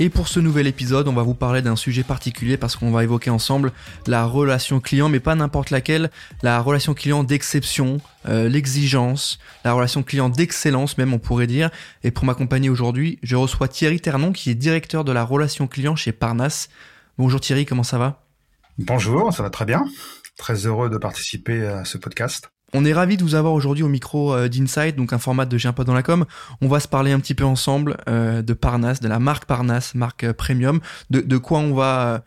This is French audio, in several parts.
Et pour ce nouvel épisode, on va vous parler d'un sujet particulier parce qu'on va évoquer ensemble la relation client, mais pas n'importe laquelle, la relation client d'exception, euh, l'exigence, la relation client d'excellence même on pourrait dire. Et pour m'accompagner aujourd'hui, je reçois Thierry Ternon qui est directeur de la relation client chez Parnasse. Bonjour Thierry, comment ça va? Bonjour, ça va très bien. Très heureux de participer à ce podcast. On est ravi de vous avoir aujourd'hui au micro euh, d'Insight, donc un format de J'ai un pote dans la com. On va se parler un petit peu ensemble euh, de Parnasse, de la marque Parnasse, marque euh, premium, de, de quoi on va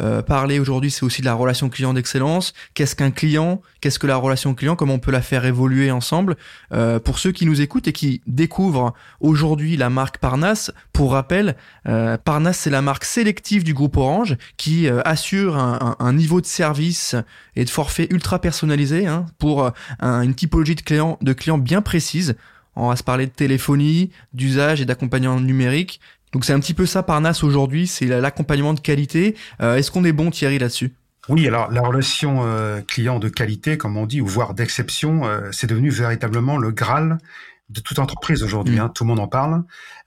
euh, parler aujourd'hui, c'est aussi de la relation client d'excellence. Qu'est-ce qu'un client? Qu'est-ce que la relation client? Comment on peut la faire évoluer ensemble? Euh, Pour ceux qui nous écoutent et qui découvrent aujourd'hui la marque Parnasse, pour rappel, euh, Parnasse c'est la marque sélective du groupe Orange qui euh, assure un, un, un, niveau de service et de forfait ultra personnalisé hein, pour euh, un, une typologie de clients de clients bien précise. On va se parler de téléphonie, d'usage et d'accompagnement numérique. Donc c'est un petit peu ça Parnasse aujourd'hui, c'est l'accompagnement de qualité. Euh, Est-ce qu'on est bon Thierry là-dessus? Oui, alors la relation euh, client de qualité, comme on dit, ou voire d'exception, euh, c'est devenu véritablement le Graal de toute entreprise aujourd'hui. Mmh. Hein, tout le monde en parle.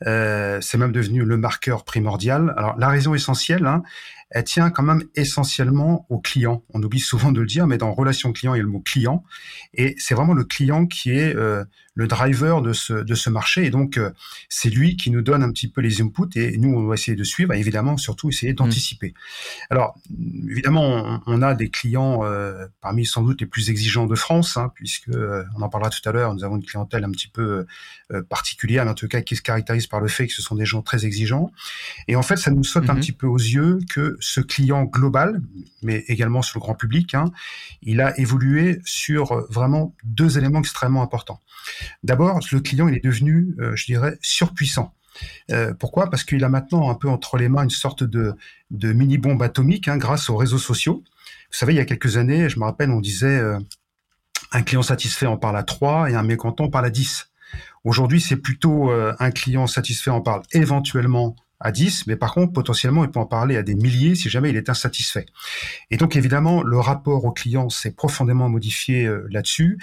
Euh, c'est même devenu le marqueur primordial. Alors la raison essentielle, hein, elle tient quand même essentiellement au client. On oublie souvent de le dire, mais dans relation client, il y a le mot client, et c'est vraiment le client qui est euh, le driver de ce, de ce marché. Et donc, euh, c'est lui qui nous donne un petit peu les inputs et nous, on va essayer de suivre et évidemment, surtout, essayer d'anticiper. Mmh. Alors, évidemment, on, on, a des clients euh, parmi sans doute les plus exigeants de France, hein, puisque, euh, on en parlera tout à l'heure, nous avons une clientèle un petit peu euh, particulière, en tout cas, qui se caractérise par le fait que ce sont des gens très exigeants. Et en fait, ça nous saute mmh. un petit peu aux yeux que ce client global, mais également sur le grand public, hein, il a évolué sur vraiment deux éléments extrêmement importants. D'abord, le client, il est devenu, euh, je dirais, surpuissant. Euh, pourquoi? Parce qu'il a maintenant un peu entre les mains une sorte de, mini-bombe atomique hein, grâce aux réseaux sociaux. Vous savez, il y a quelques années, je me rappelle, on disait euh, un client satisfait en parle à 3 et un mécontent en parle à 10. Aujourd'hui, c'est plutôt un client satisfait en parle éventuellement à 10, mais par contre, potentiellement, il peut en parler à des milliers si jamais il est insatisfait. Et donc, évidemment, le rapport au client s'est profondément modifié euh, là-dessus,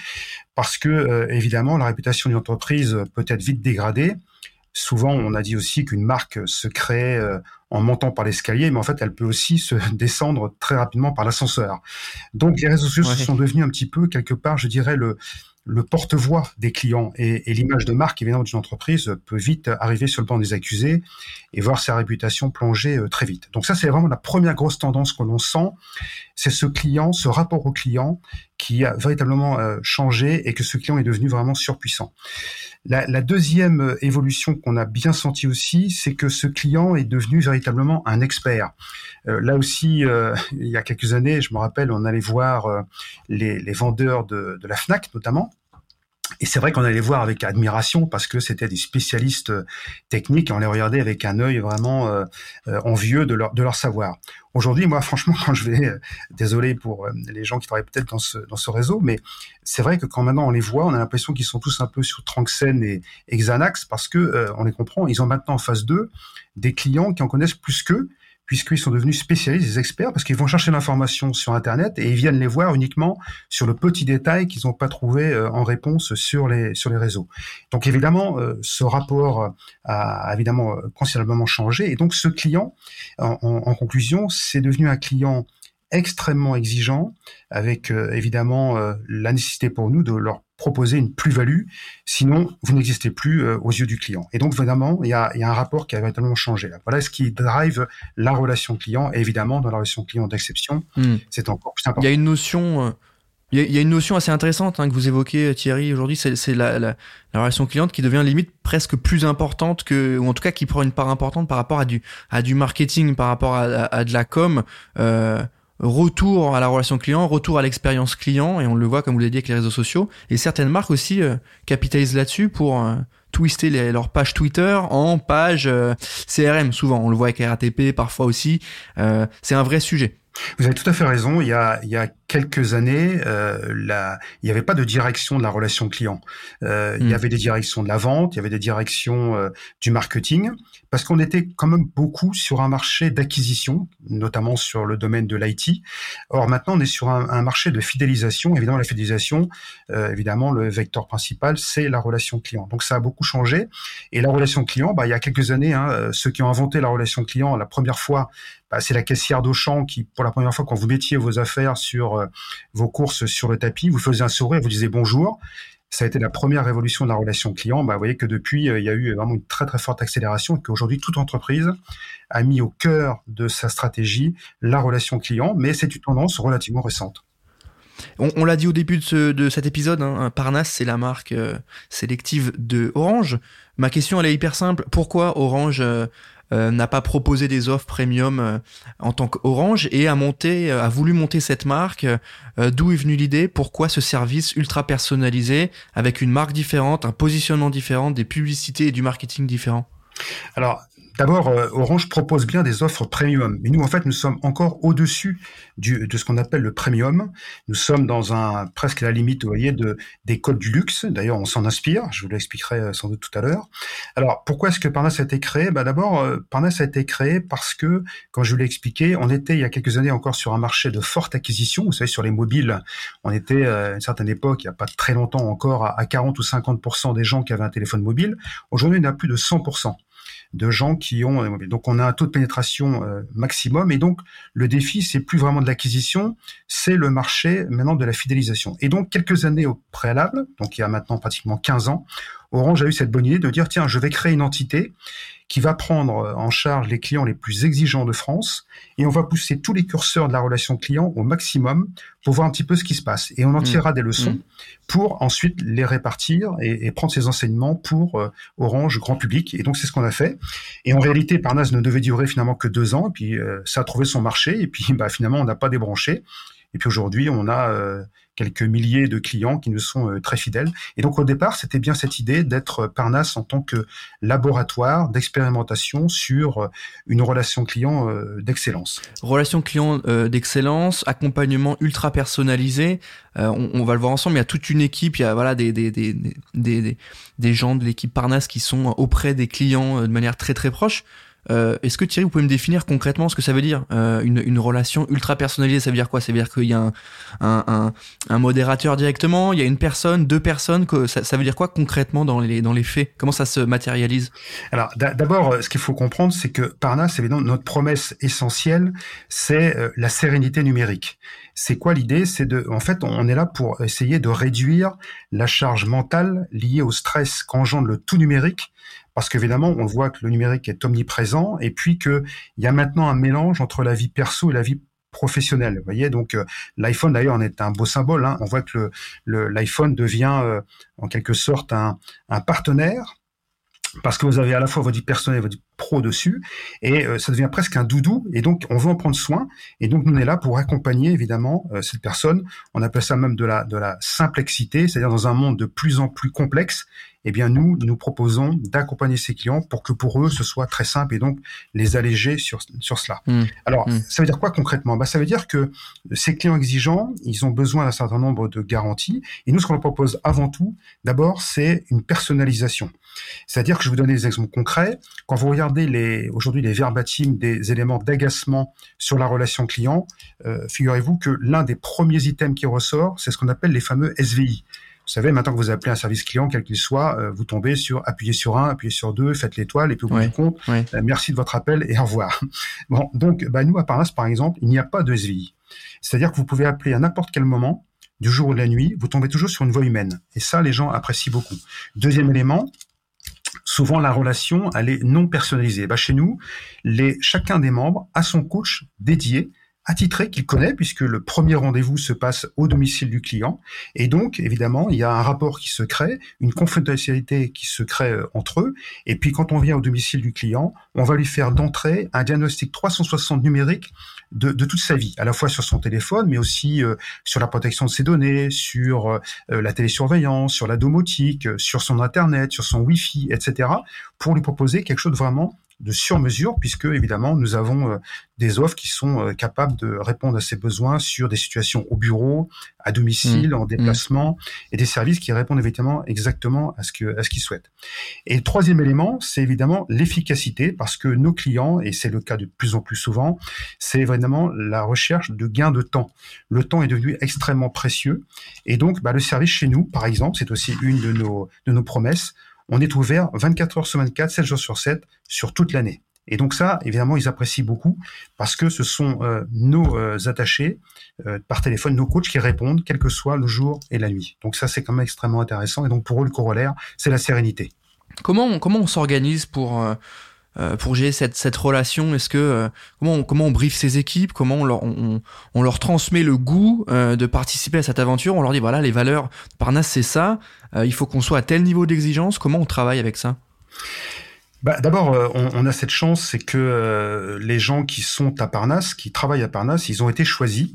parce que, euh, évidemment, la réputation d'une entreprise peut être vite dégradée. Souvent, on a dit aussi qu'une marque se crée euh, en montant par l'escalier, mais en fait, elle peut aussi se descendre très rapidement par l'ascenseur. Donc, les réseaux sociaux ouais. sont devenus un petit peu, quelque part, je dirais, le, le porte-voix des clients et, l'image de marque évidemment d'une entreprise peut vite arriver sur le banc des accusés et voir sa réputation plonger euh, très vite. Donc ça c'est vraiment la première grosse tendance que l'on sent, c'est ce client, ce rapport au client qui a véritablement euh, changé et que ce client est devenu vraiment surpuissant. La, la deuxième euh, évolution qu'on a bien senti aussi, c'est que ce client est devenu véritablement un expert. Euh, là aussi, euh, il y a quelques années, je me rappelle, on allait voir euh, les, les, vendeurs de, de la Fnac notamment, et c'est vrai qu'on allait voir avec admiration parce que c'était des spécialistes techniques et on les regardait avec un œil vraiment euh, envieux de leur, de leur savoir. Aujourd'hui, moi, franchement, quand je vais, euh, désolé pour euh, les gens qui travaillent peut-être dans ce, dans ce réseau, mais c'est vrai que quand maintenant on les voit, on a l'impression qu'ils sont tous un peu sur Tranxen et, et Xanax parce que euh, on les comprend, ils ont maintenant en face d'eux des clients qui en connaissent plus qu'eux puisqu'ils sont devenus spécialistes, des experts, parce qu'ils vont chercher l'information sur Internet et ils viennent les voir uniquement sur le petit détail qu'ils n'ont pas trouvé euh, en réponse sur les, sur les réseaux. Donc évidemment, euh, ce rapport a évidemment euh, considérablement changé. Et donc ce client, en, conclusion, c'est devenu un client extrêmement exigeant, avec évidemment la nécessité pour nous de leur proposer une plus-value, sinon vous n'existez plus euh, aux yeux du client. Et donc vraiment, il y a, il y a un rapport qui a véritablement changé. Là. Voilà ce qui drive la relation client, et évidemment dans la relation client d'exception, mmh. c'est encore plus important. Il y a une notion... Il y, a une notion assez intéressante hein, que vous évoquez, Thierry, aujourd'hui, c'est la, la, la, relation cliente qui devient limite presque plus importante que, ou en tout cas qui prend une part importante par rapport à du, à du marketing, par rapport à, à, à de la com. Euh, retour à la relation client, retour à l'expérience client, et on le voit comme vous l'avez dit avec les réseaux sociaux. Et certaines marques aussi euh, capitalisent là-dessus pour euh, twister leur page Twitter en page euh, CRM. Souvent, on le voit avec RATP, parfois aussi. C'est un vrai sujet. Vous avez tout à fait raison. Il y a, il y a quelques années, euh, il n'y avait pas de direction de la relation client. Euh, Il y hmm. avait des directions de la vente, il y avait des directions euh, du marketing, parce qu'on était quand même beaucoup sur un marché d'acquisition, notamment sur le domaine de l'IT. Or maintenant, on est sur un, un, marché de fidélisation. Évidemment, la fidélisation, évidemment, le vecteur principal, c'est la relation client. Donc ça a beaucoup changé. Et la relation client, bah, il y a quelques années, hein, ceux qui ont inventé la relation client la première fois, bah, c'est la caissière d'Auchan qui, pour la première fois, quand vous mettiez vos affaires sur euh, vos courses sur le tapis, vous faisiez un sourire, vous disiez bonjour. Ça a été la première révolution de la relation client. Bah, vous voyez que depuis, euh, il y a eu vraiment une très très forte accélération et qu'aujourd'hui, toute entreprise a mis au cœur de sa stratégie la relation client, mais c'est une tendance relativement récente. On, l'a dit au début de, cet épisode, hein, Parnasse, c'est la marque euh, sélective de Orange. Ma question, elle est hyper simple. Pourquoi Orange n'a pas proposé des offres premium euh, en tant qu'Orange et a monté, euh, a voulu monter cette marque. D'où est venue l'idée? Pourquoi ce service ultra personnalisé avec une marque différente, un positionnement différent, des publicités et du marketing différent? Alors, D'abord, euh, Orange propose bien des offres premium, mais nous, en fait, nous sommes encore au-dessus de ce qu'on appelle le premium. Nous sommes dans un presque la limite, vous voyez, de, des codes du luxe. D'ailleurs, on s'en inspire. Je vous l'expliquerai euh, sans doute tout à l'heure. Alors, pourquoi est-ce que Parnas a été créé? Bah, D'abord, euh, Parnas a été créé parce que, quand je vous l'ai expliqué, on était il y a quelques années encore sur un marché de forte acquisition. Vous savez, sur les mobiles, on était à une certaine époque, il n'y a pas très longtemps encore, à 40 ou 50% des gens qui avaient un téléphone mobile. Aujourd'hui, on a plus de 100 de gens qui ont euh, donc on a un taux de pénétration euh, maximum et donc le défi c'est plus vraiment de l'acquisition, c'est le marché maintenant de la fidélisation. Et donc quelques années au préalable, donc il y a maintenant pratiquement 15 ans, Orange a eu cette bonne idée de dire tiens, je vais créer une entité qui va prendre en charge les clients les plus exigeants de France et on va pousser tous les curseurs de la relation client au maximum pour voir un petit peu ce qui se passe. Et on en mmh. tirera des leçons mmh. pour ensuite les répartir et, prendre ces enseignements pour euh, Orange grand public. Et donc c'est ce qu'on a fait. Et en réalité, Parnas ne devait durer finalement que deux ans. Et puis euh, ça a trouvé son marché. Et puis bah, finalement, on n'a pas débranché. Et puis aujourd'hui, on a euh, quelques milliers de clients qui nous sont euh, très fidèles. Et donc au départ, c'était bien cette idée d'être Parnasse en tant que laboratoire d'expérimentation sur euh, une relation client d'excellence. Relation client d'excellence, accompagnement ultra personnalisé. On, va le voir ensemble. Il y a toute une équipe. Il y a voilà des des des des, des gens de l'équipe Parnasse qui sont auprès des clients de manière très très proche. Euh, Est-ce que Thierry, vous pouvez me définir concrètement ce que ça veut dire euh, une, une, relation ultra personnalisée? Ça veut dire quoi? Ça veut dire qu'il y a un, un, un, un, modérateur directement, il y a une personne, deux personnes? Que, ça, ça, veut dire quoi concrètement dans les, dans les faits? Comment ça se matérialise? Alors d'abord, euh, ce qu'il faut comprendre, c'est que Parnas, évidemment, notre promesse essentielle, c'est euh, la sérénité numérique. C'est quoi l'idée? C'est de, en fait, on est là pour essayer de réduire la charge mentale liée au stress qu'engendre le tout numérique parce qu'évidemment, on voit que le numérique est omniprésent et puis qu'il y a maintenant un mélange entre la vie perso et la vie professionnelle. Vous voyez, donc euh, l'iPhone d'ailleurs en est un beau symbole. Hein. On voit que l'iPhone devient euh, en quelque sorte un, un partenaire parce que vous avez à la fois votre vie personnelle et votre vie pro dessus, et euh, ça devient presque un doudou, et donc on veut en prendre soin, et donc on est là pour accompagner évidemment euh, cette personne. On appelle ça même de la de la simplexité, c'est-à-dire dans un monde de plus en plus complexe, eh bien nous nous proposons d'accompagner ces clients pour que pour eux ce soit très simple et donc les alléger sur sur cela. Mmh. Alors mmh. ça veut dire quoi concrètement? Bah ça veut dire que ces clients exigeants, ils ont besoin d'un certain nombre de garanties, et nous ce qu'on leur propose avant tout, d'abord c'est une personnalisation. C'est-à-dire que je vous donner des exemples concrets. Quand vous regardez les, aujourd'hui les verbatims des éléments d'agacement sur la relation client, euh, figurez-vous que l'un des premiers items qui ressort, c'est ce qu'on appelle les fameux SVI. Vous savez, maintenant que vous appelez un service client, quel qu'il soit, euh, vous tombez sur appuyez sur un, appuyez sur deux, faites l'étoile, et puis au bout du compte, euh, merci de votre appel et au revoir. Bon, donc, bah, nous, à Paris, par exemple, il n'y a pas de SVI. C'est-à-dire que vous pouvez appeler à n'importe quel moment, du jour ou de la nuit, vous tombez toujours sur une voix humaine. Et ça, les gens apprécient beaucoup. Deuxième élément, souvent la relation elle est non personnalisée. Bah, chez nous, les, chacun des membres a son coach dédié attitré qu'il connaît puisque le premier rendez-vous se passe au domicile du client et donc évidemment il y a un rapport qui se crée, une confidentialité qui se crée euh, entre eux et puis quand on vient au domicile du client, on va lui faire d'entrée un diagnostic 360 numérique de, toute sa vie, à la fois sur son téléphone mais aussi euh, sur la protection de ses données, sur euh, la télésurveillance, sur la domotique, sur son internet, sur son wifi, etc. pour lui proposer quelque chose de vraiment de sur-mesure, puisque évidemment nous avons des offres qui sont capables de répondre à ces besoins sur des situations au bureau, à domicile, mmh. en mmh. déplacement, et des services qui répondent évidemment exactement à ce que à ce qu'ils souhaitent. Et le troisième élément, c'est évidemment l'efficacité, parce que nos clients, et c'est le cas de plus en plus souvent, c'est vraiment la recherche de gains de temps. Le temps est devenu extrêmement précieux, et donc bah, le service chez nous, par exemple, c'est aussi une de nos de nos promesses. On est ouvert 24 heures sur 24, 7 jours sur 7, sur toute l'année. Et donc ça, évidemment, ils apprécient beaucoup parce que ce sont euh, nos euh, attachés euh, par téléphone, nos coachs qui répondent, quel que soit le jour et la nuit. Donc ça, c'est quand même extrêmement intéressant. Et donc pour eux, le corollaire, c'est la sérénité. Comment comment on s'organise pour pour gérer cette, cette relation Est-ce que comment on, comment on briefe ces équipes Comment on leur on, on, leur transmet le goût de participer à cette aventure On leur dit voilà les valeurs de Parnasse c'est ça. il faut qu'on soit à tel niveau d'exigence. Comment on travaille avec ça? Bah, D'abord, euh, on, on, a cette chance, c'est que euh, les gens qui sont à Parnasse, qui travaillent à Parnasse, ils ont été choisis.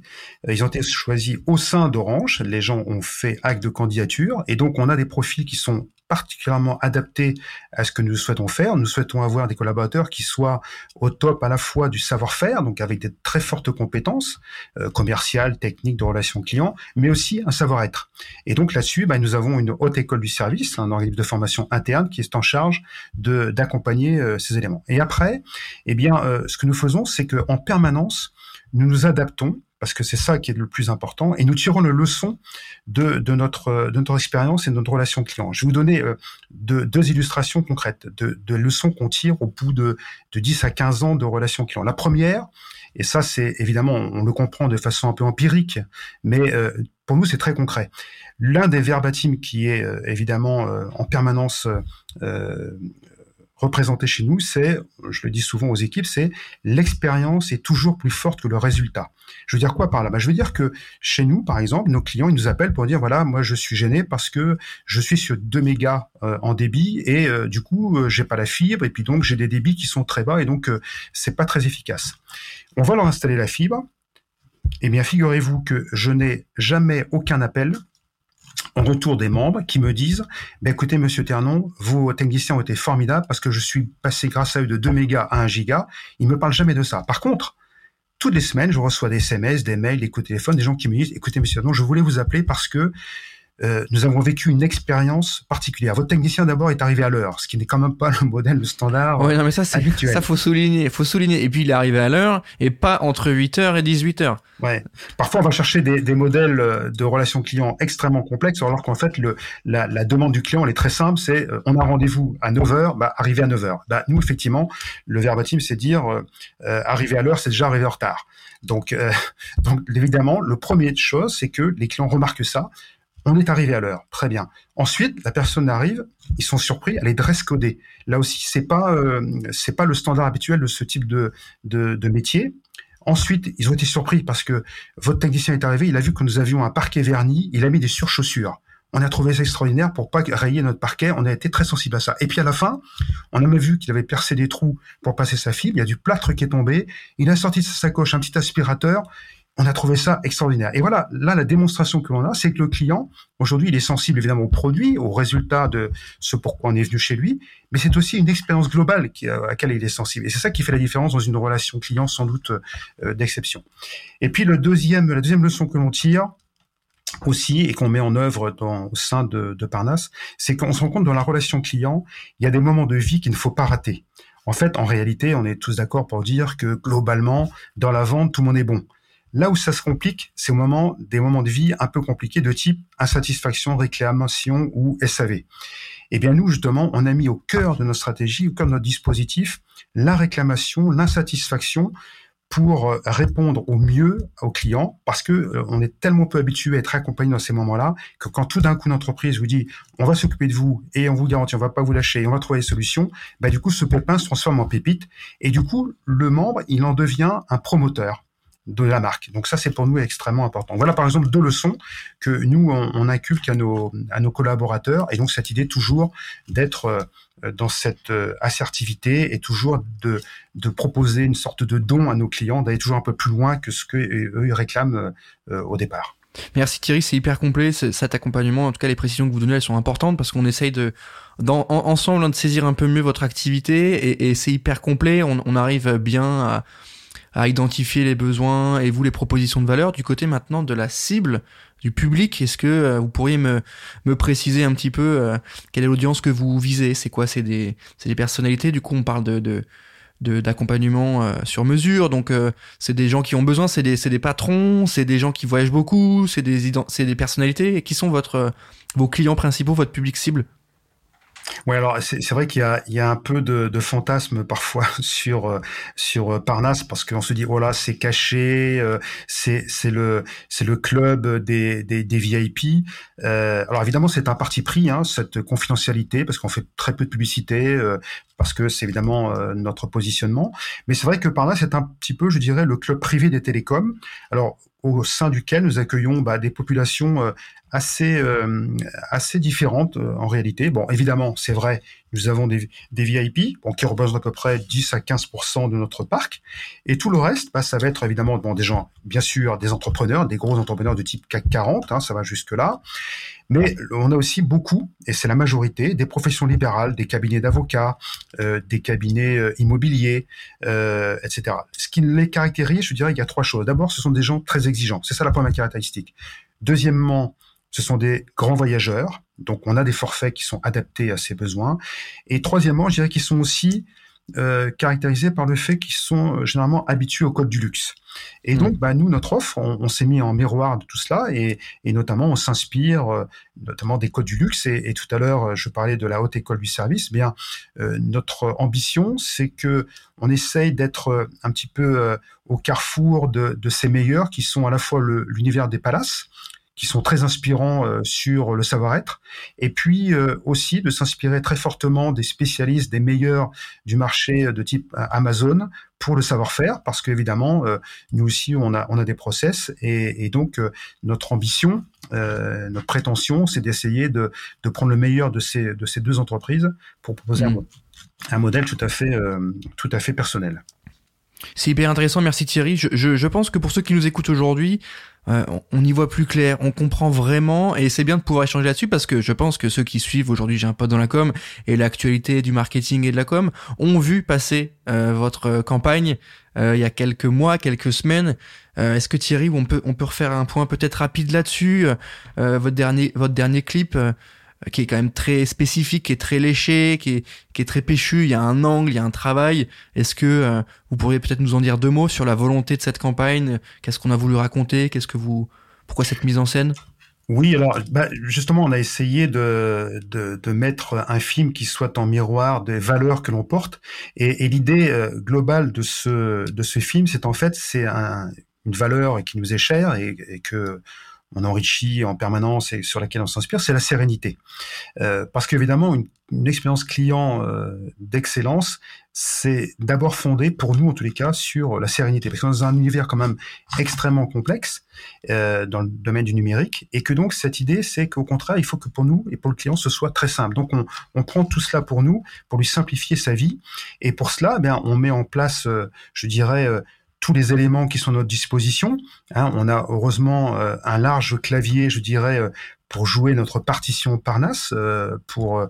Euh, ils ont été choisis au sein d'Orange. Les gens ont fait acte de candidature. Et donc, on a des profils qui sont particulièrement adapté à ce que nous souhaitons faire. Nous souhaitons avoir des collaborateurs qui soient au top à la fois du savoir-faire, donc avec des très fortes compétences euh, commerciales, techniques, de relations clients, mais aussi un savoir-être. Et donc là-dessus, bah, nous avons une haute école du service, un organisme de formation interne qui est en charge d'accompagner euh, ces éléments. Et après, eh bien, euh, ce que nous faisons, c'est qu'en permanence, nous nous adaptons parce que c'est ça qui est le plus important, et nous tirons le leçon de, notre, expérience et de notre relation client. Je vais vous donner euh, deux illustrations concrètes de, leçons qu'on tire au bout de, de 10 à 15 ans de relation client. La première, et ça c'est évidemment, on le comprend de façon un peu empirique, mais euh, pour nous c'est très concret. L'un des verbatims qui est euh, évidemment en permanence représenté chez nous, c'est, je le dis souvent aux équipes, c'est l'expérience est toujours plus forte que le résultat. Je veux dire quoi par là? Bah, Je veux dire que chez nous, par exemple, nos clients, ils nous appellent pour dire, voilà, moi je suis gêné parce que je suis sur 2 mégas euh, en débit et euh, du coup, euh, j'ai pas la fibre et puis donc j'ai des débits qui sont très bas et donc c'est pas très efficace. On va leur installer la fibre. Eh bien, figurez-vous que je n'ai jamais aucun appel en retour des membres qui me disent bah, écoutez monsieur Ternon, vos techniciens ont été formidables parce que je suis passé grâce à eux de 2 mégas à 1 giga. Ils me parlent jamais de ça. Par contre, toutes les semaines, je reçois des SMS, des mails, des coups de téléphone, des gens qui me disent écoutez monsieur Ternon, je voulais vous appeler parce que euh, nous avons vécu une expérience particulière. Votre technicien d'abord est arrivé à l'heure, ce qui n'est quand même pas le modèle le standard. Oui, non, mais ça, c'est, ça faut souligner, faut souligner. Et puis il est arrivé à l'heure et pas entre 8h et 18h. Ouais. Parfois, on va chercher des, des modèles euh, de relations clients extrêmement complexes, alors qu'en fait, le, la, la, demande du client, elle est très simple, c'est euh, on a rendez-vous à 9h, bah, arriver à 9h. Bah, nous, effectivement, le verbatim, c'est dire euh, arriver à l'heure, c'est déjà arriver en retard. Donc, donc, évidemment, le premier chose, c'est que les clients remarquent ça on est arrivé à l'heure, très bien. Ensuite, la personne arrive, ils sont surpris, elle est dress codée. Là aussi, c'est pas euh, c'est pas le standard habituel de ce type de, de, métier. Ensuite, ils ont été surpris parce que votre technicien est arrivé, il a vu que nous avions un parquet verni, il a mis des surchaussures. On a trouvé ça extraordinaire pour pas rayer notre parquet. On a été très sensible à ça. Et puis à la fin, on a même vu qu'il avait percé des trous pour passer sa fibre. Il y a du plâtre qui est tombé. Il a sorti de sa sacoche un petit aspirateur on a trouvé ça extraordinaire. Et voilà, là, la démonstration que l'on a, c'est que le client, aujourd'hui, il est sensible évidemment au produit, au résultat de ce pourquoi on est venu chez lui, mais c'est aussi une expérience globale qui, à laquelle il est sensible. Et c'est ça qui fait la différence dans une relation client sans doute euh, d'exception. Et puis le deuxième, la deuxième leçon que l'on tire, aussi et qu'on met en œuvre dans, au sein de, de Parnasse, c'est qu'on se rend compte dans la relation client, il y a des moments de vie qu'il ne faut pas rater. En fait, en réalité, on est tous d'accord pour dire que globalement, dans la vente, tout le monde est bon. Là où ça se complique, c'est au moment des moments de vie un peu compliqués de type insatisfaction, réclamation ou SAV. Eh bien, nous, justement, on a mis au cœur de notre stratégie, au cœur de notre dispositif, la réclamation, l'insatisfaction pour euh, répondre au mieux aux clients parce que euh, on est tellement peu habitué à être accompagné dans ces moments-là que quand tout d'un coup une entreprise vous dit on va s'occuper de vous et on vous garantit on va pas vous lâcher et on va trouver des solutions, bah du coup ce pépin se transforme en pépite et du coup le membre il en devient un promoteur de la marque. Donc ça, c'est pour nous extrêmement important. Voilà par exemple deux leçons que nous, on, inculque à nos, à nos collaborateurs. Et donc cette idée toujours d'être euh, dans cette euh, assertivité et toujours de, de proposer une sorte de don à nos clients, d'aller toujours un peu plus loin que ce qu'eux ils réclament euh, au départ. Merci Thierry, c'est hyper complet cet accompagnement. En tout cas, les précisions que vous donnez, elles sont importantes parce qu'on essaye de, dans, ensemble, hein, de saisir un peu mieux votre activité et, et c'est hyper complet. On, on, arrive bien à, à, identifier les besoins et vous les propositions de valeur. Du côté maintenant de la cible du public, est-ce que euh, vous pourriez me, me préciser un petit peu euh, quelle est l'audience que vous visez? C'est quoi? C'est des, des personnalités? Du coup, on parle de, de d'accompagnement euh, sur mesure. Donc euh, c'est des gens qui ont besoin, c'est des, des patrons, c'est des gens qui voyagent beaucoup, c'est des, c'est des personnalités. Qui sont votre, vos clients principaux, votre public cible? Oui, alors c'est vrai qu'il y y a un peu de, de fantasme parfois sur euh, sur euh, Parnasse parce qu'on se dit oh là c'est caché, euh, c'est c'est le c'est le club des des, des VIP. Euh, alors évidemment c'est un parti pris hein, cette confidentialité parce qu'on fait très peu de publicité parce que c'est évidemment notre positionnement. Mais c'est vrai que Parnasse c'est un petit peu je dirais le club privé des télécoms. Alors au sein duquel nous accueillons bah, des populations assez euh, assez différentes euh, en réalité. Bon, évidemment, c'est vrai, nous avons des, des VIP bon, qui représentent à peu près 10 à 15 de notre parc, et tout le reste, bah, ça va être évidemment bon, des gens, bien sûr, des entrepreneurs, des gros entrepreneurs de type CAC 40, hein, ça va jusque là, mais on a aussi beaucoup, et c'est la majorité, des professions libérales, des cabinets d'avocats, euh, des cabinets euh, immobiliers, euh, etc. Ce qui les caractérise, je dirais, il y a trois choses. D'abord, ce sont des gens très exigeants. C'est ça la première caractéristique. Deuxièmement, ce sont des grands voyageurs, donc on a des forfaits qui sont adaptés à ces besoins. Et troisièmement, je dirais qu'ils sont aussi euh, caractérisés par le fait qu'ils sont euh, généralement habitués au code du luxe. Et mmh. donc, bah, nous, notre offre, on, s'est mis en miroir de tout cela, et, et notamment, on s'inspire euh, notamment des codes du luxe. Et, et, tout à l'heure, je parlais de la haute école du service. Eh bien, euh, notre ambition, c'est que on essaye d'être un petit peu au carrefour de, de, ces meilleurs, qui sont à la fois l'univers des palaces, qui sont très inspirants euh, sur le savoir-être, et puis euh, aussi de s'inspirer très fortement des spécialistes, des meilleurs du marché de type Amazon pour le savoir-faire, parce qu'évidemment, nous aussi, on a, on a des process, et, et donc notre ambition, euh, notre prétention, c'est d'essayer de, de, prendre le meilleur de ces, de ces deux entreprises pour proposer un, mm. un, modèle tout à fait, tout à fait personnel. C'est hyper intéressant, merci Thierry. Je, je, je, pense que pour ceux qui nous écoutent aujourd'hui, euh, on y voit plus clair, on comprend vraiment, et c'est bien de pouvoir échanger là-dessus parce que je pense que ceux qui suivent aujourd'hui, j'ai un pote dans la com et l'actualité du marketing et de la com ont vu passer euh, votre campagne euh, il y a quelques mois, quelques semaines. Est-ce que Thierry, on peut on peut refaire un point peut-être rapide là-dessus Votre dernier votre dernier clip qui est quand même très spécifique, qui est très léché, qui est, qui est très péchu. Il y a un angle, il y a un travail. Est-ce que euh, vous pourriez peut-être nous en dire deux mots sur la volonté de cette campagne? Qu'est-ce qu'on a voulu raconter? Qu'est-ce que vous, pourquoi cette mise en scène? Oui, alors bah, justement, on a essayé de, de, de, mettre un film qui soit en miroir des valeurs que l'on porte. Et, et l'idée euh, globale de ce, de ce film, c'est en fait c'est un, une valeur qui nous est chère et, et que on enrichit en permanence et sur laquelle on s'inspire, c'est la sérénité. Euh, parce qu'évidemment, une, une, expérience client euh, d'excellence, c'est d'abord fondé, pour nous en tous les cas, sur la sérénité. Parce est dans un univers quand même extrêmement complexe euh, dans le domaine du numérique, et que donc cette idée, c'est qu'au contraire, il faut que pour nous et pour le client, ce soit très simple. Donc on, on prend tout cela pour nous, pour lui simplifier sa vie, et pour cela, eh on met en place, euh, je dirais, euh, tous les éléments qui sont à notre disposition. Hein, on a heureusement euh, un large clavier, je dirais, euh, pour jouer notre partition Parnasse, euh, pour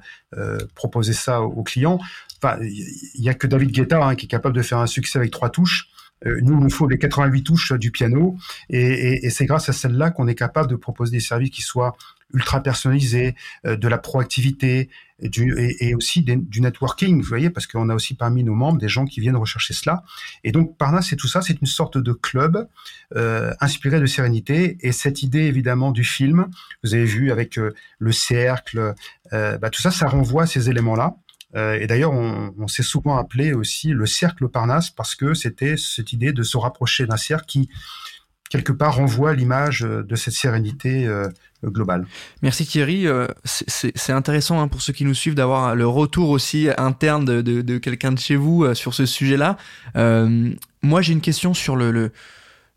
proposer ça aux clients. Enfin, il y a que David Guetta hein, qui est capable de faire un succès avec trois touches. nous, il nous faut les 88 touches du piano, et, et, et c'est grâce à celle-là qu'on est capable de proposer des services qui soient ultra personnalisé, euh, de la proactivité et, aussi du networking, vous voyez, parce qu'on a aussi parmi nos membres des gens qui viennent rechercher cela. Et donc, Parnas, c'est tout ça, c'est une sorte de club euh, inspiré de sérénité. Et cette idée, évidemment, du film, vous avez vu avec euh, le cercle, bah, tout ça, ça renvoie à ces éléments-là. Et d'ailleurs, on, on s'est souvent appelé aussi le cercle Parnasse parce que c'était cette idée de se rapprocher d'un cercle qui quelque part renvoie l'image de cette sérénité globale. Merci Thierry. Euh, c'est intéressant hein, pour ceux qui nous suivent d'avoir le retour aussi interne de, de, de quelqu'un de chez vous euh, sur ce sujet-là. moi, j'ai une question sur le, le,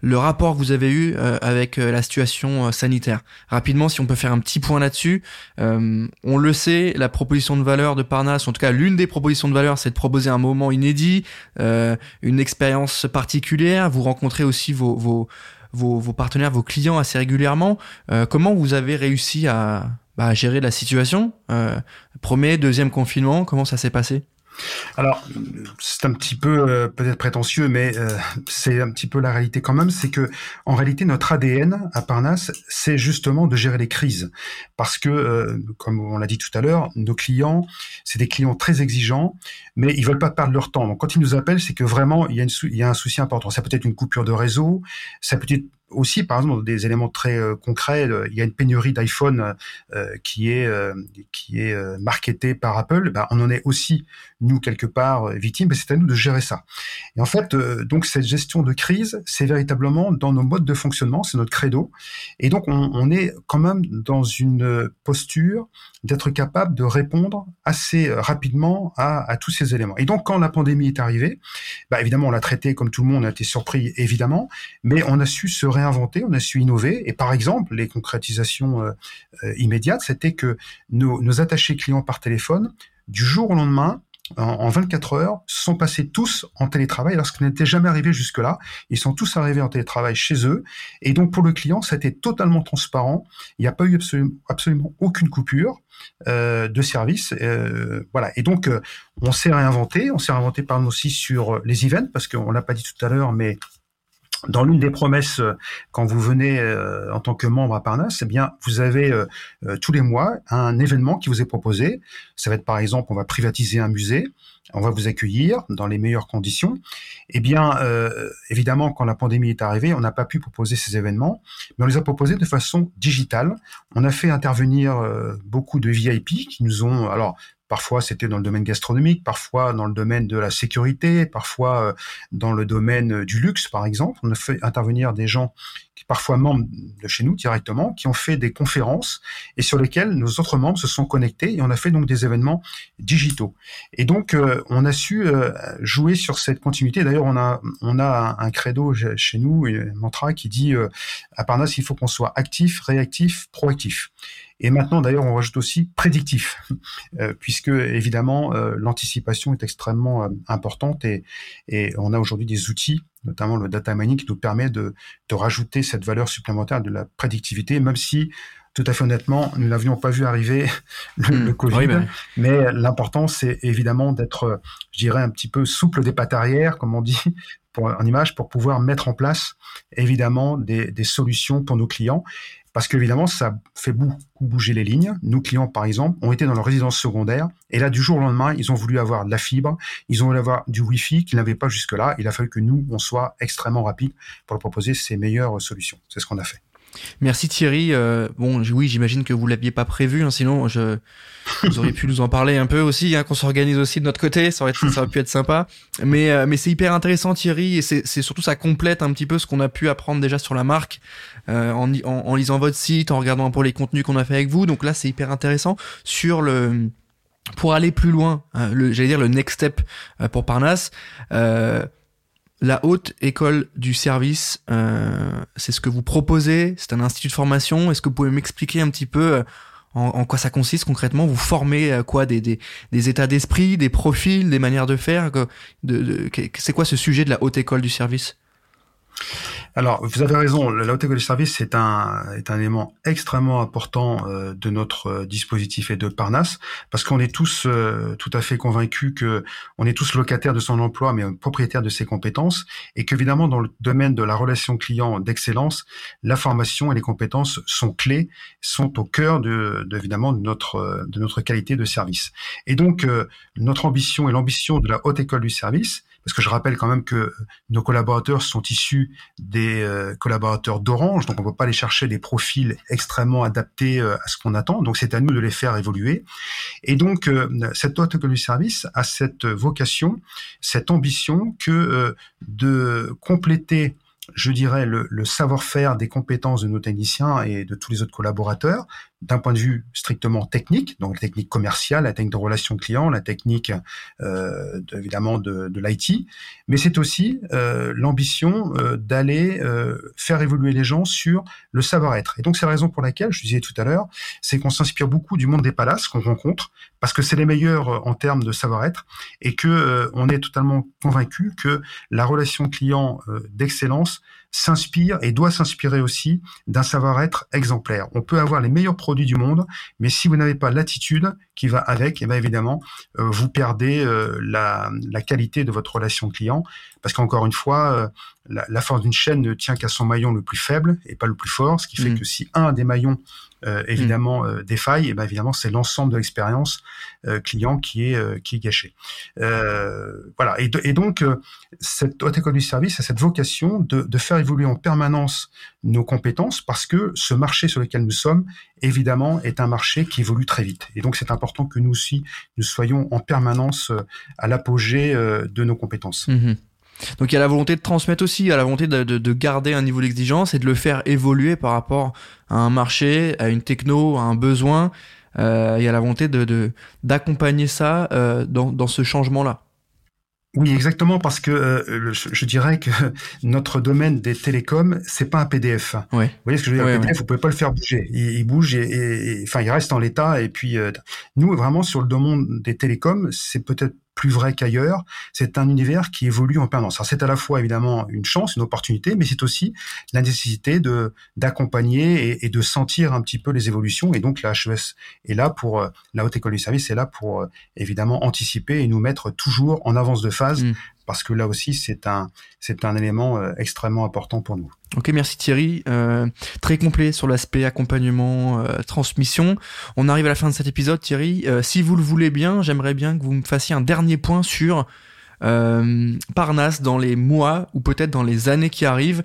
le, rapport que vous avez eu avec la situation sanitaire. Rapidement, si on peut faire un petit point là-dessus. on le sait, la proposition de valeur de Parnasse, en tout cas l'une des propositions de valeur, c'est de proposer un moment inédit, une expérience particulière. Vous rencontrez aussi vos, vos vos, vos, partenaires, vos clients assez régulièrement. comment vous avez réussi à, bah, gérer la situation? Premier, deuxième confinement, comment ça s'est passé? Alors, c'est un petit peu euh, peut-être prétentieux, mais euh, c'est un petit peu la réalité quand même. C'est que, en réalité, notre ADN à Parnasse, c'est justement de gérer les crises, parce que, euh, comme on l'a dit tout à l'heure, nos clients, c'est des clients très exigeants, mais ils veulent pas perdre leur temps. Donc, quand ils nous appellent, c'est que vraiment il y a, il y a un souci important. Ça peut être une coupure de réseau, ça peut être aussi, par exemple, des éléments très euh, concrets, il y a une pénurie d'iPhone euh, qui est euh, qui est marketée par Apple. Ben, on en est aussi nous quelque part victimes, mais c'est à nous de gérer ça. Et en fait, donc cette gestion de crise, c'est véritablement dans nos modes de fonctionnement, c'est notre credo. Et donc on, on, est quand même dans une posture d'être capable de répondre assez rapidement à, à, tous ces éléments. Et donc quand la pandémie est arrivée, ben, évidemment on l'a traité comme tout le monde, on a été surpris évidemment, mais on a su se réinventer, on a su innover. Et par exemple, les concrétisations euh, euh, immédiates, c'était que nos, attachés clients par téléphone, du jour au lendemain, en, 24 heures, sont passés tous en télétravail alors ce n'était jamais arrivé jusque-là. Ils sont tous arrivés en télétravail chez eux. Et donc pour le client, été totalement transparent. Il n'y a pas eu absolument, aucune coupure euh, de service. Voilà. Et donc on s'est réinventé. On s'est réinventé par nous aussi sur les events parce qu'on l'a pas dit tout à l'heure, mais dans l'une des promesses, euh, quand vous venez euh, en tant que membre à Parnasse, eh bien, vous avez euh, tous les mois un événement qui vous est proposé. Ça va être par exemple, on va privatiser un musée, on va vous accueillir dans les meilleures conditions. Eh bien, évidemment, quand la pandémie est arrivée, on n'a pas pu proposer ces événements, mais on les a proposés de façon digitale. On a fait intervenir beaucoup de VIP qui nous ont, alors Parfois, c'était dans le domaine gastronomique, parfois dans le domaine de la sécurité, parfois euh, dans le domaine euh, du luxe, par exemple. On a fait intervenir des gens qui parfois membres de chez nous directement, qui ont fait des conférences et sur lesquelles nos autres membres se sont connectés et on a fait donc des événements digitaux. Et donc, euh, on a su jouer sur cette continuité. D'ailleurs, on a, on a un, credo chez nous, un mantra qui dit à Parnasse, il faut qu'on soit actif, réactif, proactif. Et maintenant, d'ailleurs, on rajoute aussi prédictif, euh, puisque évidemment, euh, l'anticipation est extrêmement euh, importante et, et on a aujourd'hui des outils, notamment le data mining, qui nous permet de, de rajouter cette valeur supplémentaire de la prédictivité, même si tout à fait honnêtement, nous n'avions pas vu arriver le, hmm. Covid. Ben mais l'important, c'est évidemment d'être, je dirais, un petit peu souple des pattes arrière, comme on dit pour, en image, pour pouvoir mettre en place, évidemment, des, des solutions pour nos clients. Parce qu'évidemment, ça fait beaucoup bouger les lignes. Nos clients, par exemple, ont été dans leur résidence secondaire. Et là, du jour au lendemain, ils ont voulu avoir de la fibre. Ils ont voulu avoir du Wi-Fi qu'ils n'avaient pas jusque-là. Il a fallu que nous, on soit extrêmement rapide pour leur proposer ces meilleures solutions. C'est ce qu'on a fait. Merci Thierry. Euh, bon, oui, j'imagine que vous l'aviez pas prévu, hein, sinon je, vous auriez pu nous en parler un peu aussi, hein, qu'on s'organise aussi de notre côté, ça aurait, pu être sympa. Mais, euh, mais c'est hyper intéressant Thierry, et c'est surtout ça complète un petit peu ce qu'on a pu apprendre déjà sur la marque euh, en, en, lisant votre site, en regardant un peu les contenus qu'on a fait avec vous. Donc là, c'est hyper intéressant sur le pour aller plus loin, hein, j'allais dire le next step pour Parnasse. Euh, la haute école du service, euh, c'est ce que vous proposez C'est un institut de formation. Est-ce que vous pouvez m'expliquer un petit peu euh, en, quoi ça consiste concrètement? Vous formez euh, quoi? Des états d'esprit, des profils, des manières de faire? De, de, C'est quoi ce sujet de la haute école du service? Alors, vous avez raison, la haute école de service est un, est un élément extrêmement important euh, de notre euh, dispositif et de Parnasse, parce qu'on est tous euh, tout à fait convaincus que on est tous locataires de son emploi, mais propriétaires de ses compétences, et qu'évidemment, dans le domaine de la relation client d'excellence, la formation et les compétences sont clés, sont au cœur de, de évidemment de notre, de notre qualité de service. Et donc, notre ambition et l'ambition de la haute école du service, parce que je rappelle quand même que nos collaborateurs sont issus des euh, collaborateurs d'Orange, donc on ne peut pas aller chercher des profils extrêmement adaptés euh, à ce qu'on attend, donc c'est à nous de les faire évoluer. Et donc euh, cette haute service a cette vocation, cette ambition que de compléter je dirais, le savoir-faire des compétences de nos techniciens et de tous les autres collaborateurs d'un point de vue strictement technique, donc la technique commerciale, la technique de relation client, la technique euh, évidemment de, de l'IT, mais c'est aussi euh, l'ambition euh, d'aller faire évoluer les gens sur le savoir-être. Et donc c'est la raison pour laquelle, je disais tout à l'heure, c'est qu'on s'inspire beaucoup du monde des palaces qu'on rencontre, parce que c'est les meilleurs en termes de savoir-être, et que on est totalement convaincu que la relation client d'excellence s'inspire et doit s'inspirer aussi d'un savoir-être exemplaire. On peut avoir les meilleurs produits du monde, mais si vous n'avez pas l'attitude qui va avec, et eh bien évidemment, euh, vous perdez euh, la, la, qualité de votre relation client, parce qu'encore une fois, euh, la, la, force d'une chaîne ne tient qu'à son maillon le plus faible et pas le plus fort, ce qui fait mm. que si un des maillons euh, évidemment mm. défaille, et bien évidemment c'est l'ensemble de l'expérience client qui est qui est gâché. voilà. Et, et donc cette haute école du service a cette vocation de, de faire évoluer en permanence nos compétences parce que ce marché sur lequel nous sommes, évidemment, est un marché qui évolue très vite. Et donc c'est important que nous aussi nous soyons en permanence à l'apogée de nos compétences. Mm-hmm. Donc il y a la volonté de transmettre aussi, il y a la volonté de, de, de garder un niveau d'exigence et de le faire évoluer par rapport à un marché, à une techno, à un besoin. Euh, il y a la volonté de d'accompagner ça euh, dans, dans ce changement-là. Oui, exactement, parce que euh, je, dirais que notre domaine des télécoms, c'est pas un PDF. Vous voyez ce que je veux dire? Un PDF, vous pouvez pas le faire bouger. Il, bouge et, enfin, il reste en l'état. Et puis, euh, nous, vraiment, sur le domaine des télécoms, c'est peut-être plus vrai qu'ailleurs. C'est un univers qui évolue en permanence. C'est à la fois évidemment une chance, une opportunité, mais c'est aussi la nécessité de d'accompagner et, de sentir un petit peu les évolutions. Et donc la HES est là pour euh, la haute école du service est là pour euh, évidemment anticiper et nous mettre toujours en avance de phase mmh parce que là aussi c'est un c'est un élément euh, extrêmement important pour nous. Ok, merci Thierry. Euh, très complet sur l'aspect accompagnement, euh, transmission. On arrive à la fin de cet épisode, Thierry. si vous le voulez bien, j'aimerais bien que vous me fassiez un dernier point sur Parnasse dans les mois ou peut-être dans les années qui arrivent.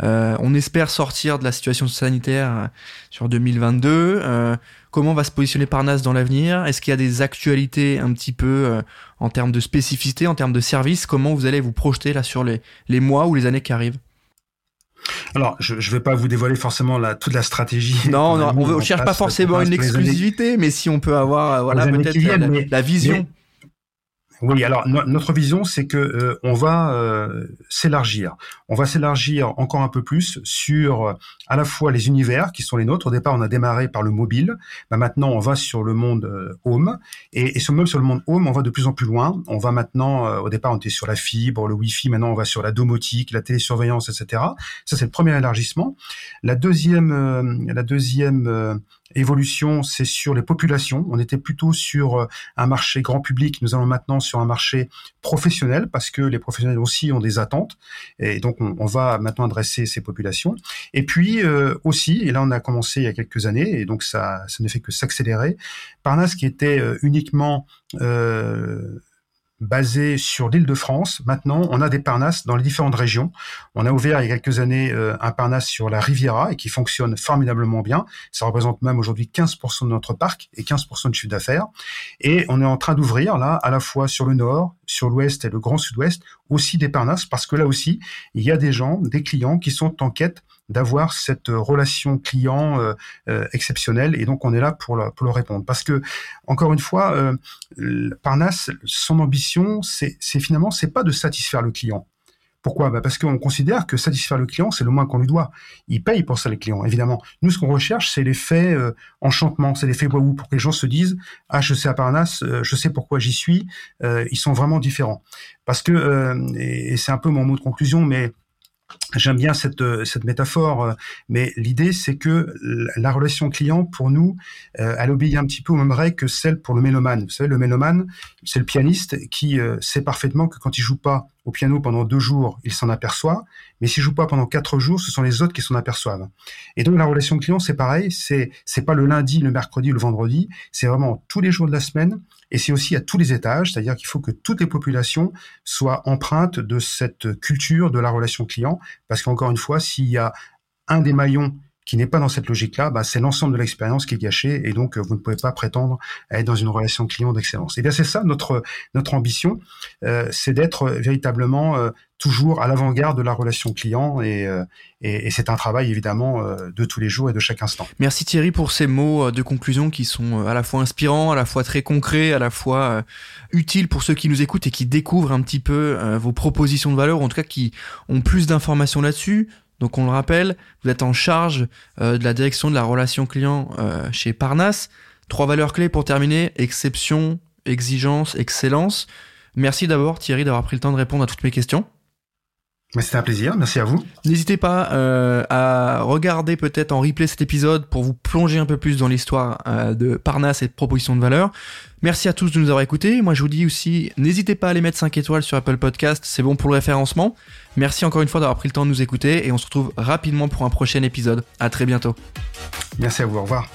on espère sortir de la situation sanitaire sur 2022 comment va se positionner Parnasse dans l'avenir? Est-ce qu'il y a des actualités un petit peu euh, en termes de spécificité, en termes de service Comment vous allez vous projeter là sur les, les mois ou les années qui arrivent? Alors, je ne vais pas vous dévoiler forcément la, toute la stratégie. Non, on ne cherche pas forcément une exclusivité, mais si on peut avoir euh, voilà peut-être la, vision. Oui, alors notre vision, c'est que euh, on va euh, s'élargir. On va s'élargir encore un peu plus sur euh, à la fois les univers qui sont les nôtres. Au départ, on a démarré par le mobile. Bah, maintenant, on va sur le monde home. Et, et sur, même sur le monde home, on va de plus en plus loin. On va maintenant, au départ, on était sur la fibre, le Wi-Fi. Maintenant, on va sur la domotique, la télésurveillance, etc. Ça, c'est le premier élargissement. La deuxième, la deuxième évolution, c'est sur les populations. On était plutôt sur un marché grand public. Nous allons maintenant sur un marché professionnel parce que les professionnels aussi ont des attentes et donc on, va maintenant adresser ces populations. Et puis euh, aussi, et là on a commencé il y a quelques années et donc ça, ça ne fait que s'accélérer. Parnas qui était euh, uniquement euh, basé sur l'île de France. Maintenant, on a des Parnasses dans les différentes régions. On a ouvert il y a quelques années euh, un Parnasse sur la Riviera et qui fonctionne formidablement bien. Ça représente même aujourd'hui 15% de notre parc et 15% de chiffre d'affaires. Et on est en train d'ouvrir là, à la fois sur le nord, sur l'ouest et le grand sud-ouest, aussi des Parnasses parce que là aussi, il y a des gens, des clients qui sont en quête d'avoir cette relation client euh, euh, exceptionnelle et donc on est là pour, le, pour le répondre parce que encore une fois euh, Parnasse son ambition c'est finalement c'est pas de satisfaire le client pourquoi? Bah Parce qu'on considère que satisfaire le client, c'est le moins qu'on lui doit. Il paye pour ça les clients, évidemment. Nous, ce qu'on recherche, c'est l'effet euh, enchantement, c'est l'effet waouh, pour que les gens se disent « Ah, je sais à Parnasse, je sais pourquoi j'y suis. ils sont vraiment différents. » Parce que, et c'est un peu mon mot de conclusion, mais J'aime bien cette, euh, cette métaphore, euh, mais l'idée c'est que la relation client pour nous, euh, elle obéit un petit peu aux mêmes règles que celle pour le mélomane. Vous savez, le mélomane, c'est le pianiste qui sait parfaitement que quand il joue pas au piano pendant deux jours, il s'en aperçoit, mais s'il joue pas pendant quatre jours, ce sont les autres qui s'en aperçoivent. Et donc la relation client, c'est pareil, c'est c'est pas le lundi, le mercredi, le vendredi, c'est vraiment tous les jours de la semaine, et c'est aussi à tous les étages, c'est-à-dire qu'il faut que toutes les populations soient empreintes de cette culture de la relation client, parce qu'encore une fois, s'il y a un des maillons qui n'est pas dans cette logique-là, bah, c'est l'ensemble de l'expérience qui est gâchée et donc vous ne pouvez pas prétendre à être dans une relation client d'excellence. Et bien c'est ça notre notre ambition, euh, c'est d'être véritablement euh, toujours à l'avant-garde de la relation client et, euh, et, et c'est un travail évidemment euh, de tous les jours et de chaque instant. Merci Thierry pour ces mots euh, de conclusion qui sont à la fois inspirants, à la fois très concrets, à la fois utiles pour ceux qui nous écoutent et qui découvrent un petit peu vos propositions de valeur, en tout cas qui ont plus d'informations là-dessus. Donc on le rappelle, vous êtes en charge euh, de la direction de la relation client euh, chez Parnasse. Trois valeurs clés pour terminer, exception, exigence, excellence. Merci d'abord Thierry d'avoir pris le temps de répondre à toutes mes questions. C'était un plaisir, merci à vous. N'hésitez pas euh, à regarder peut-être en replay cet épisode pour vous plonger un peu plus dans l'histoire euh, de Parnasse et de proposition de valeur. Merci à tous de nous avoir écoutés. Moi je vous dis aussi, n'hésitez pas à aller mettre 5 étoiles sur Apple Podcast, c'est bon pour le référencement. Merci encore une fois d'avoir pris le temps de nous écouter et on se retrouve rapidement pour un prochain épisode. À très bientôt. Merci à vous, au revoir.